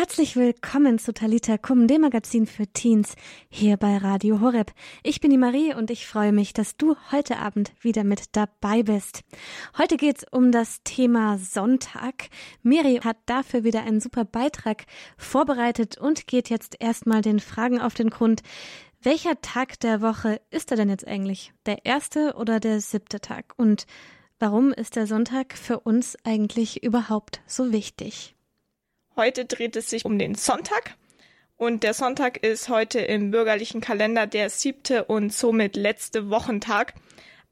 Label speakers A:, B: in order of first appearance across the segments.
A: Herzlich willkommen zu Talita Kum, dem Magazin für Teens, hier bei Radio Horeb. Ich bin die Marie und ich freue mich, dass du heute Abend wieder mit dabei bist. Heute geht's um das Thema Sonntag. Miri hat dafür wieder einen super Beitrag vorbereitet und geht jetzt erstmal den Fragen auf den Grund. Welcher Tag der Woche ist er denn jetzt eigentlich? Der erste oder der siebte Tag? Und warum ist der Sonntag für uns eigentlich überhaupt so wichtig?
B: Heute dreht es sich um den Sonntag. Und der Sonntag ist heute im bürgerlichen Kalender der siebte und somit letzte Wochentag.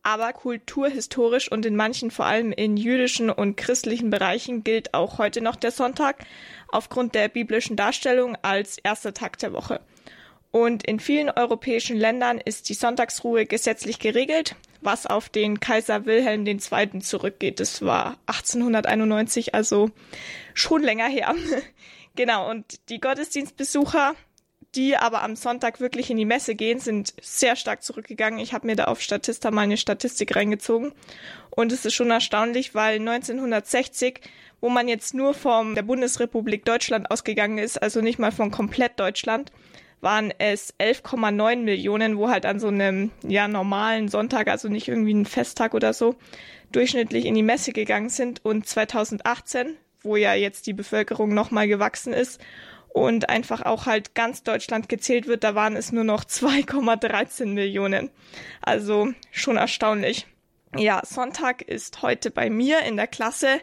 B: Aber kulturhistorisch und in manchen, vor allem in jüdischen und christlichen Bereichen, gilt auch heute noch der Sonntag aufgrund der biblischen Darstellung als erster Tag der Woche. Und in vielen europäischen Ländern ist die Sonntagsruhe gesetzlich geregelt, was auf den Kaiser Wilhelm II. zurückgeht. Das war 1891, also schon länger her. genau, und die Gottesdienstbesucher, die aber am Sonntag wirklich in die Messe gehen, sind sehr stark zurückgegangen. Ich habe mir da auf Statista mal eine Statistik reingezogen. Und es ist schon erstaunlich, weil 1960, wo man jetzt nur von der Bundesrepublik Deutschland ausgegangen ist, also nicht mal von komplett Deutschland, waren es 11,9 Millionen, wo halt an so einem ja normalen Sonntag, also nicht irgendwie ein Festtag oder so, durchschnittlich in die Messe gegangen sind. Und 2018, wo ja jetzt die Bevölkerung nochmal gewachsen ist und einfach auch halt ganz Deutschland gezählt wird, da waren es nur noch 2,13 Millionen. Also schon erstaunlich. Ja, Sonntag ist heute bei mir in der Klasse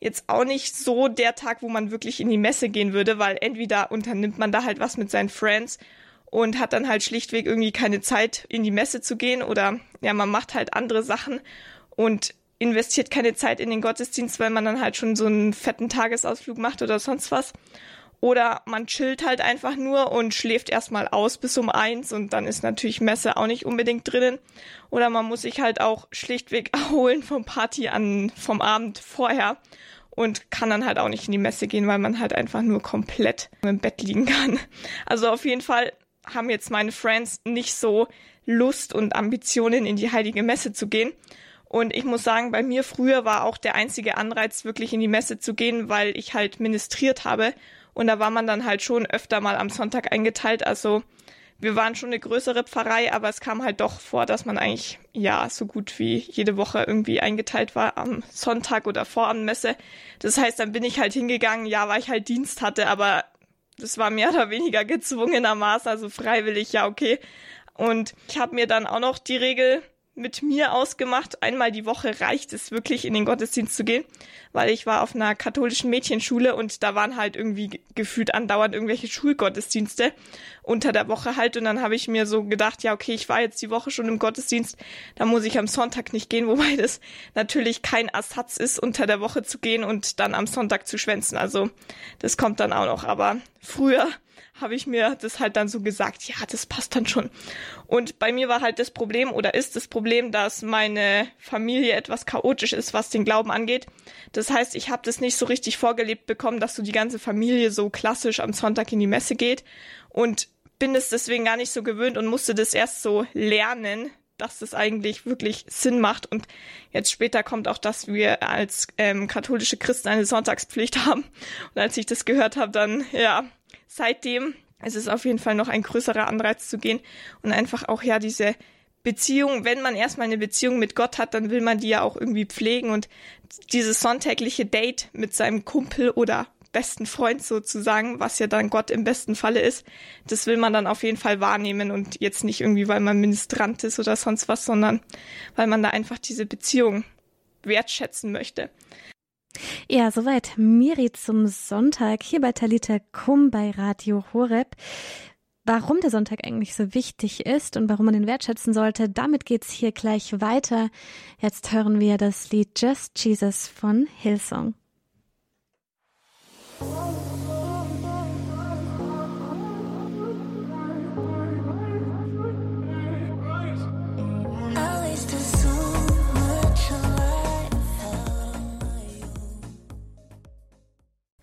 B: jetzt auch nicht so der Tag, wo man wirklich in die Messe gehen würde, weil entweder unternimmt man da halt was mit seinen Friends und hat dann halt schlichtweg irgendwie keine Zeit, in die Messe zu gehen oder ja, man macht halt andere Sachen und investiert keine Zeit in den Gottesdienst, weil man dann halt schon so einen fetten Tagesausflug macht oder sonst was. Oder man chillt halt einfach nur und schläft erstmal aus bis um eins und dann ist natürlich Messe auch nicht unbedingt drinnen. Oder man muss sich halt auch schlichtweg erholen vom Party an, vom Abend vorher und kann dann halt auch nicht in die Messe gehen, weil man halt einfach nur komplett im Bett liegen kann. Also auf jeden Fall haben jetzt meine Friends nicht so Lust und Ambitionen in die heilige Messe zu gehen. Und ich muss sagen, bei mir früher war auch der einzige Anreiz, wirklich in die Messe zu gehen, weil ich halt ministriert habe. Und da war man dann halt schon öfter mal am Sonntag eingeteilt. Also wir waren schon eine größere Pfarrei, aber es kam halt doch vor, dass man eigentlich ja so gut wie jede Woche irgendwie eingeteilt war am Sonntag oder vor Messe. Das heißt, dann bin ich halt hingegangen, ja, weil ich halt Dienst hatte, aber das war mehr oder weniger gezwungenermaßen, also freiwillig, ja, okay. Und ich habe mir dann auch noch die Regel mit mir ausgemacht. Einmal die Woche reicht es wirklich in den Gottesdienst zu gehen, weil ich war auf einer katholischen Mädchenschule und da waren halt irgendwie gefühlt andauernd irgendwelche Schulgottesdienste unter der Woche halt und dann habe ich mir so gedacht, ja okay, ich war jetzt die Woche schon im Gottesdienst, da muss ich am Sonntag nicht gehen, wobei das natürlich kein Ersatz ist, unter der Woche zu gehen und dann am Sonntag zu schwänzen. Also das kommt dann auch noch, aber früher habe ich mir das halt dann so gesagt, ja, das passt dann schon. Und bei mir war halt das Problem oder ist das Problem, dass meine Familie etwas chaotisch ist, was den Glauben angeht. Das heißt, ich habe das nicht so richtig vorgelebt bekommen, dass so die ganze Familie so klassisch am Sonntag in die Messe geht und bin es deswegen gar nicht so gewöhnt und musste das erst so lernen, dass das eigentlich wirklich Sinn macht. Und jetzt später kommt auch, dass wir als ähm, katholische Christen eine Sonntagspflicht haben. Und als ich das gehört habe, dann, ja, seitdem ist es auf jeden Fall noch ein größerer Anreiz zu gehen und einfach auch ja diese Beziehung, wenn man erstmal eine Beziehung mit Gott hat, dann will man die ja auch irgendwie pflegen und dieses sonntägliche Date mit seinem Kumpel oder besten Freund sozusagen, was ja dann Gott im besten Falle ist, das will man dann auf jeden Fall wahrnehmen und jetzt nicht irgendwie, weil man Ministrant ist oder sonst was, sondern weil man da einfach diese Beziehung wertschätzen möchte.
A: Ja, soweit Miri zum Sonntag hier bei Talita Kum bei Radio Horeb. Warum der Sonntag eigentlich so wichtig ist und warum man ihn wertschätzen sollte, damit geht's hier gleich weiter. Jetzt hören wir das Lied Just Jesus von Hillsong.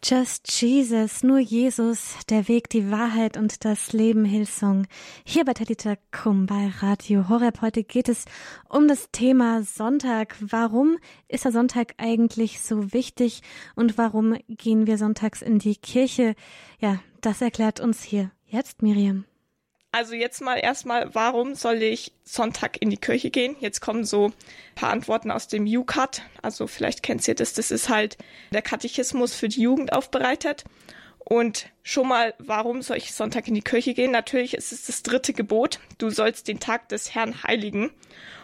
A: Just Jesus, nur Jesus, der Weg, die Wahrheit und das Leben Hillsong. Hier bei Talita Kum bei Radio Horeb. Heute geht es um das Thema Sonntag. Warum ist der Sonntag eigentlich so wichtig und warum gehen wir sonntags in die Kirche? Ja, das erklärt uns hier jetzt Miriam.
B: Also jetzt mal erstmal, warum soll ich Sonntag in die Kirche gehen? Jetzt kommen so ein paar Antworten aus dem UCAT. Also vielleicht kennt ihr das. Das ist halt der Katechismus für die Jugend aufbereitet. Und schon mal, warum soll ich Sonntag in die Kirche gehen? Natürlich ist es das dritte Gebot. Du sollst den Tag des Herrn heiligen.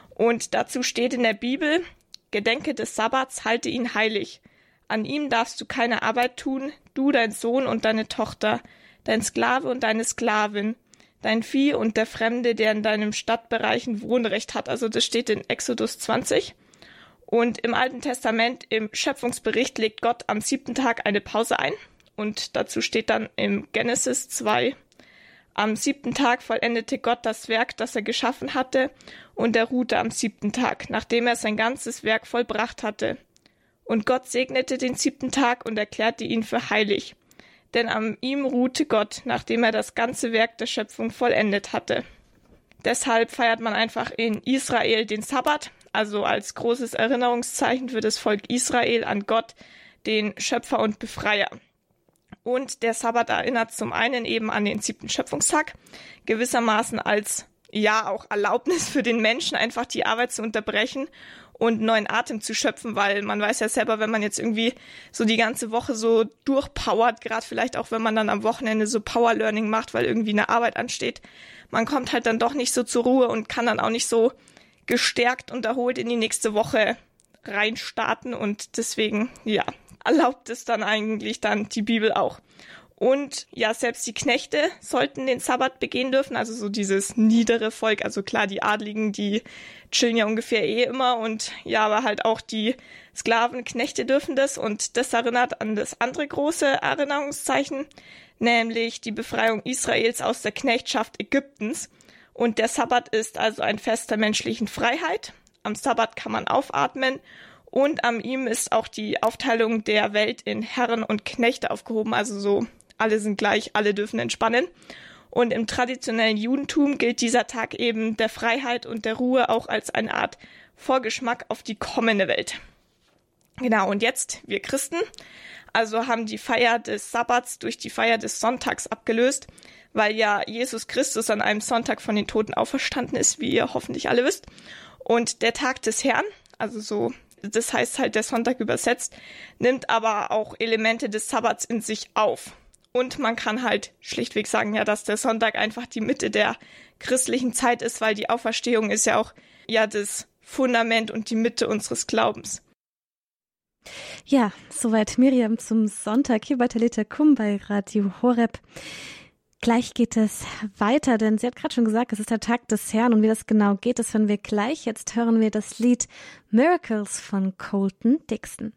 B: Und dazu steht in der Bibel, Gedenke des Sabbats, halte ihn heilig. An ihm darfst du keine Arbeit tun, du, dein Sohn und deine Tochter, dein Sklave und deine Sklavin, dein Vieh und der Fremde, der in deinem Stadtbereich ein Wohnrecht hat. Also das steht in Exodus 20. Und im Alten Testament, im Schöpfungsbericht, legt Gott am siebten Tag eine Pause ein. Und dazu steht dann im Genesis 2, am siebten Tag vollendete Gott das Werk, das er geschaffen hatte, und er ruhte am siebten Tag, nachdem er sein ganzes Werk vollbracht hatte. Und Gott segnete den siebten Tag und erklärte ihn für heilig, denn an ihm ruhte Gott, nachdem er das ganze Werk der Schöpfung vollendet hatte. Deshalb feiert man einfach in Israel den Sabbat, also als großes Erinnerungszeichen für das Volk Israel an Gott, den Schöpfer und Befreier. Und der Sabbat erinnert zum einen eben an den siebten Schöpfungstag, gewissermaßen als ja auch Erlaubnis für den Menschen, einfach die Arbeit zu unterbrechen und neuen Atem zu schöpfen, weil man weiß ja selber, wenn man jetzt irgendwie so die ganze Woche so durchpowert, gerade vielleicht auch wenn man dann am Wochenende so Power Learning macht, weil irgendwie eine Arbeit ansteht, man kommt halt dann doch nicht so zur Ruhe und kann dann auch nicht so gestärkt und erholt in die nächste Woche reinstarten und deswegen, ja, erlaubt es dann eigentlich dann die Bibel auch. Und ja, selbst die Knechte sollten den Sabbat begehen dürfen, also so dieses niedere Volk. Also klar, die Adligen, die chillen ja ungefähr eh immer und ja, aber halt auch die Sklaven, Knechte dürfen das und das erinnert an das andere große Erinnerungszeichen, nämlich die Befreiung Israels aus der Knechtschaft Ägyptens. Und der Sabbat ist also ein Fest der menschlichen Freiheit. Am Sabbat kann man aufatmen und an ihm ist auch die Aufteilung der Welt in Herren und Knechte aufgehoben, also so alle sind gleich, alle dürfen entspannen. Und im traditionellen Judentum gilt dieser Tag eben der Freiheit und der Ruhe auch als eine Art Vorgeschmack auf die kommende Welt. Genau, und jetzt wir Christen, also haben die Feier des Sabbats durch die Feier des Sonntags abgelöst, weil ja Jesus Christus an einem Sonntag von den Toten auferstanden ist, wie ihr hoffentlich alle wisst. Und der Tag des Herrn, also so, das heißt halt der Sonntag übersetzt, nimmt aber auch Elemente des Sabbats in sich auf. Und man kann halt schlichtweg sagen, ja, dass der Sonntag einfach die Mitte der christlichen Zeit ist, weil die Auferstehung ist ja auch ja das Fundament und die Mitte unseres Glaubens.
A: Ja, soweit Miriam zum Sonntag hier bei Talita Kum bei Radio Horeb. Gleich geht es weiter, denn sie hat gerade schon gesagt, es ist der Tag des Herrn und wie das genau geht, das hören wir gleich. Jetzt hören wir das Lied Miracles von Colton Dixon.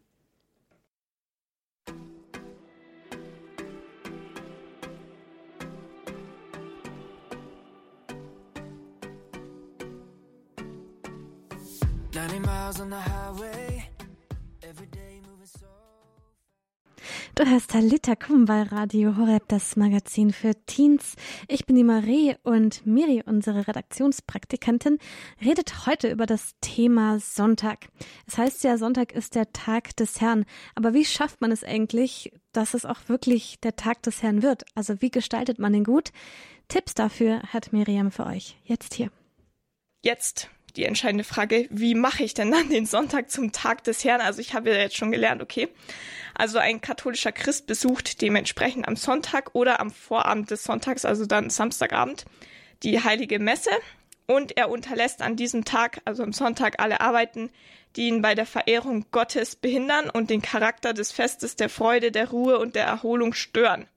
A: Du hörst Talita Kum bei Radio Horeb, das Magazin für Teens. Ich bin die Marie und Miri, unsere Redaktionspraktikantin, redet heute über das Thema Sonntag. Es heißt ja, Sonntag ist der Tag des Herrn. Aber wie schafft man es eigentlich, dass es auch wirklich der Tag des Herrn wird? Also wie gestaltet man ihn gut? Tipps dafür hat Miriam für euch. Jetzt hier.
B: Jetzt die entscheidende Frage, wie mache ich denn dann den Sonntag zum Tag des Herrn? Also ich habe ja jetzt schon gelernt, okay. Also ein katholischer Christ besucht dementsprechend am Sonntag oder am Vorabend des Sonntags, also dann Samstagabend, die heilige Messe und er unterlässt an diesem Tag, also am Sonntag, alle Arbeiten, die ihn bei der Verehrung Gottes behindern und den Charakter des Festes der Freude, der Ruhe und der Erholung stören.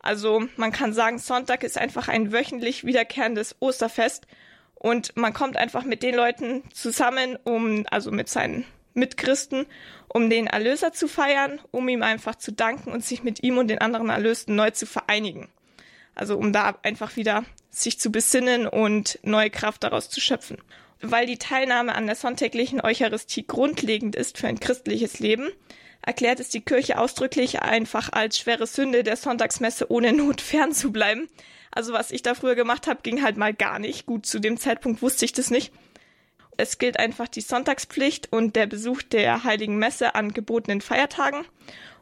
B: Also man kann sagen, Sonntag ist einfach ein wöchentlich wiederkehrendes Osterfest und man kommt einfach mit den Leuten zusammen, um, also mit seinen Mitchristen, um den Erlöser zu feiern, um ihm einfach zu danken und sich mit ihm und den anderen Erlösten neu zu vereinigen. Also um da einfach wieder sich zu besinnen und neue Kraft daraus zu schöpfen. Weil die Teilnahme an der sonntäglichen Eucharistie grundlegend ist für ein christliches Leben, erklärt es die Kirche ausdrücklich einfach als schwere Sünde, der Sonntagsmesse ohne Not fernzubleiben. Also was ich da früher gemacht habe, ging halt mal gar nicht. Gut, zu dem Zeitpunkt wusste ich das nicht. Es gilt einfach die Sonntagspflicht und der Besuch der heiligen Messe an gebotenen Feiertagen.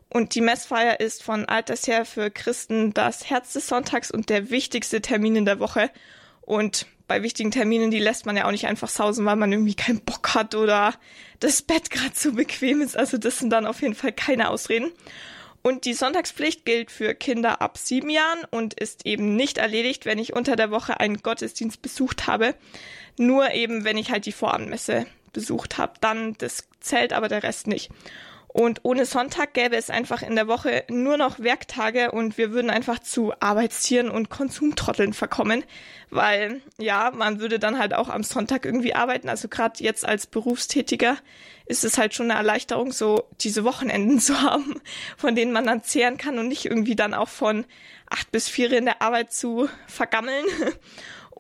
B: Und die Messfeier ist von alters her für Christen das Herz des Sonntags und der wichtigste Termin in der Woche. Und bei wichtigen Terminen, die lässt man ja auch nicht einfach sausen, weil man irgendwie keinen Bock hat oder das Bett gerade zu bequem ist. Also das sind dann auf jeden Fall keine Ausreden. Und die Sonntagspflicht gilt für Kinder ab sieben Jahren und ist eben nicht erledigt, wenn ich unter der Woche einen Gottesdienst besucht habe. Nur eben, wenn ich halt die Vorabendmesse besucht habe. Dann das zählt aber der Rest nicht. Und ohne Sonntag gäbe es einfach in der Woche nur noch Werktage und wir würden einfach zu Arbeitstieren und Konsumtrotteln verkommen, weil ja, man würde dann halt auch am Sonntag irgendwie arbeiten. Also gerade jetzt als Berufstätiger ist es halt schon eine Erleichterung, so diese Wochenenden zu haben, von denen man dann zehren kann und nicht irgendwie dann auch von acht bis vier in der Arbeit zu vergammeln.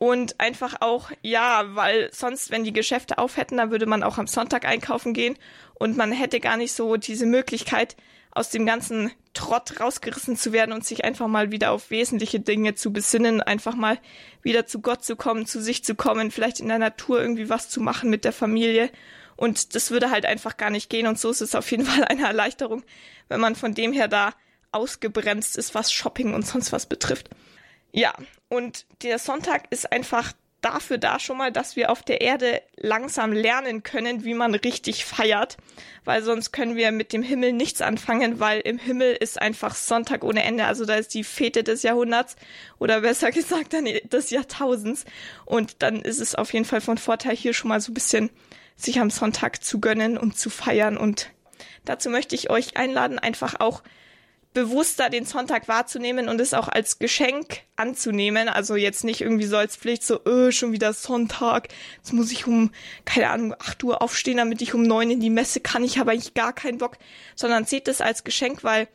B: Und einfach auch, ja, weil sonst, wenn die Geschäfte auf hätten, dann würde man auch am Sonntag einkaufen gehen und man hätte gar nicht so diese Möglichkeit, aus dem ganzen Trott rausgerissen zu werden und sich einfach mal wieder auf wesentliche Dinge zu besinnen, einfach mal wieder zu Gott zu kommen, zu sich zu kommen, vielleicht in der Natur irgendwie was zu machen mit der Familie. Und das würde halt einfach gar nicht gehen. Und so ist es auf jeden Fall eine Erleichterung, wenn man von dem her da ausgebremst ist, was Shopping und sonst was betrifft. Ja, und der Sonntag ist einfach dafür da schon mal, dass wir auf der Erde langsam lernen können, wie man richtig feiert, weil sonst können wir mit dem Himmel nichts anfangen, weil im Himmel ist einfach Sonntag ohne Ende, also da ist die Fete des Jahrhunderts oder besser gesagt dann des Jahrtausends. Und dann ist es auf jeden Fall von Vorteil hier schon mal so ein bisschen sich am Sonntag zu gönnen und zu feiern. Und dazu möchte ich euch einladen, einfach auch bewusster den Sonntag wahrzunehmen und es auch als Geschenk anzunehmen. Also jetzt nicht irgendwie so als Pflicht, so, öh, schon wieder Sonntag, jetzt muss ich um, keine Ahnung, 8 Uhr aufstehen, damit ich um 9 in die Messe kann. Ich habe eigentlich gar keinen Bock, sondern seht es als Geschenk, weil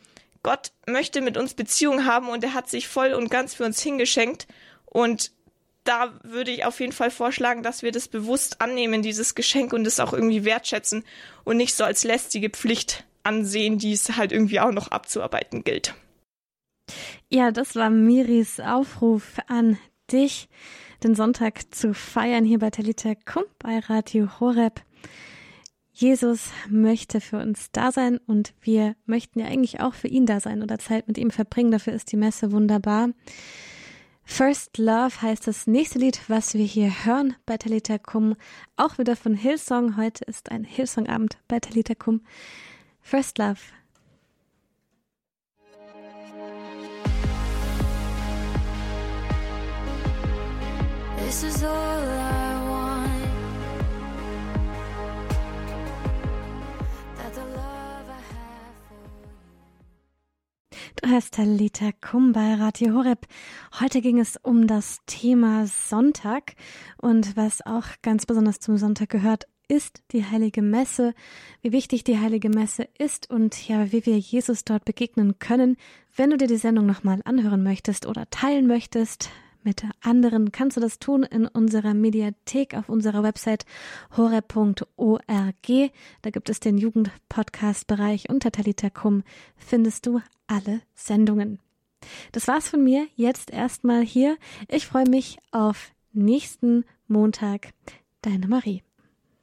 B: Gott möchte mit uns Beziehung haben und er hat sich voll und ganz für uns hingeschenkt. Und da würde ich auf jeden Fall vorschlagen, dass wir das bewusst annehmen, dieses Geschenk und es auch irgendwie wertschätzen und nicht so als lästige Pflicht ansehen, die es halt irgendwie auch noch abzuarbeiten gilt.
A: Ja, das war Miris Aufruf an dich, den Sonntag zu feiern hier bei Talita Kum bei Radio Horeb. Jesus möchte für uns da sein und wir möchten ja eigentlich auch für ihn da sein oder Zeit mit ihm verbringen. Dafür ist die Messe wunderbar. First Love heißt das nächste Lied, was wir hier hören bei Talita Kum. Auch wieder von Hillsong. Heute ist ein Hillsong-Abend bei Talita Kum. First Love. This is all I want. That the love I have for you. Du hörst Talita Kum bei Radio Horeb. Heute ging es um das Thema Sonntag und was auch ganz besonders zum Sonntag gehört, ist die heilige Messe, wie wichtig die heilige Messe ist und ja, wie wir Jesus dort begegnen können. Wenn du dir die Sendung nochmal anhören möchtest oder teilen möchtest mit anderen, kannst du das tun in unserer Mediathek auf unserer Website hore.org. Da gibt es den Jugendpodcast-Bereich unter Talitakum findest du alle Sendungen. Das war's von mir jetzt erstmal hier. Ich freue mich auf nächsten Montag. Deine Marie.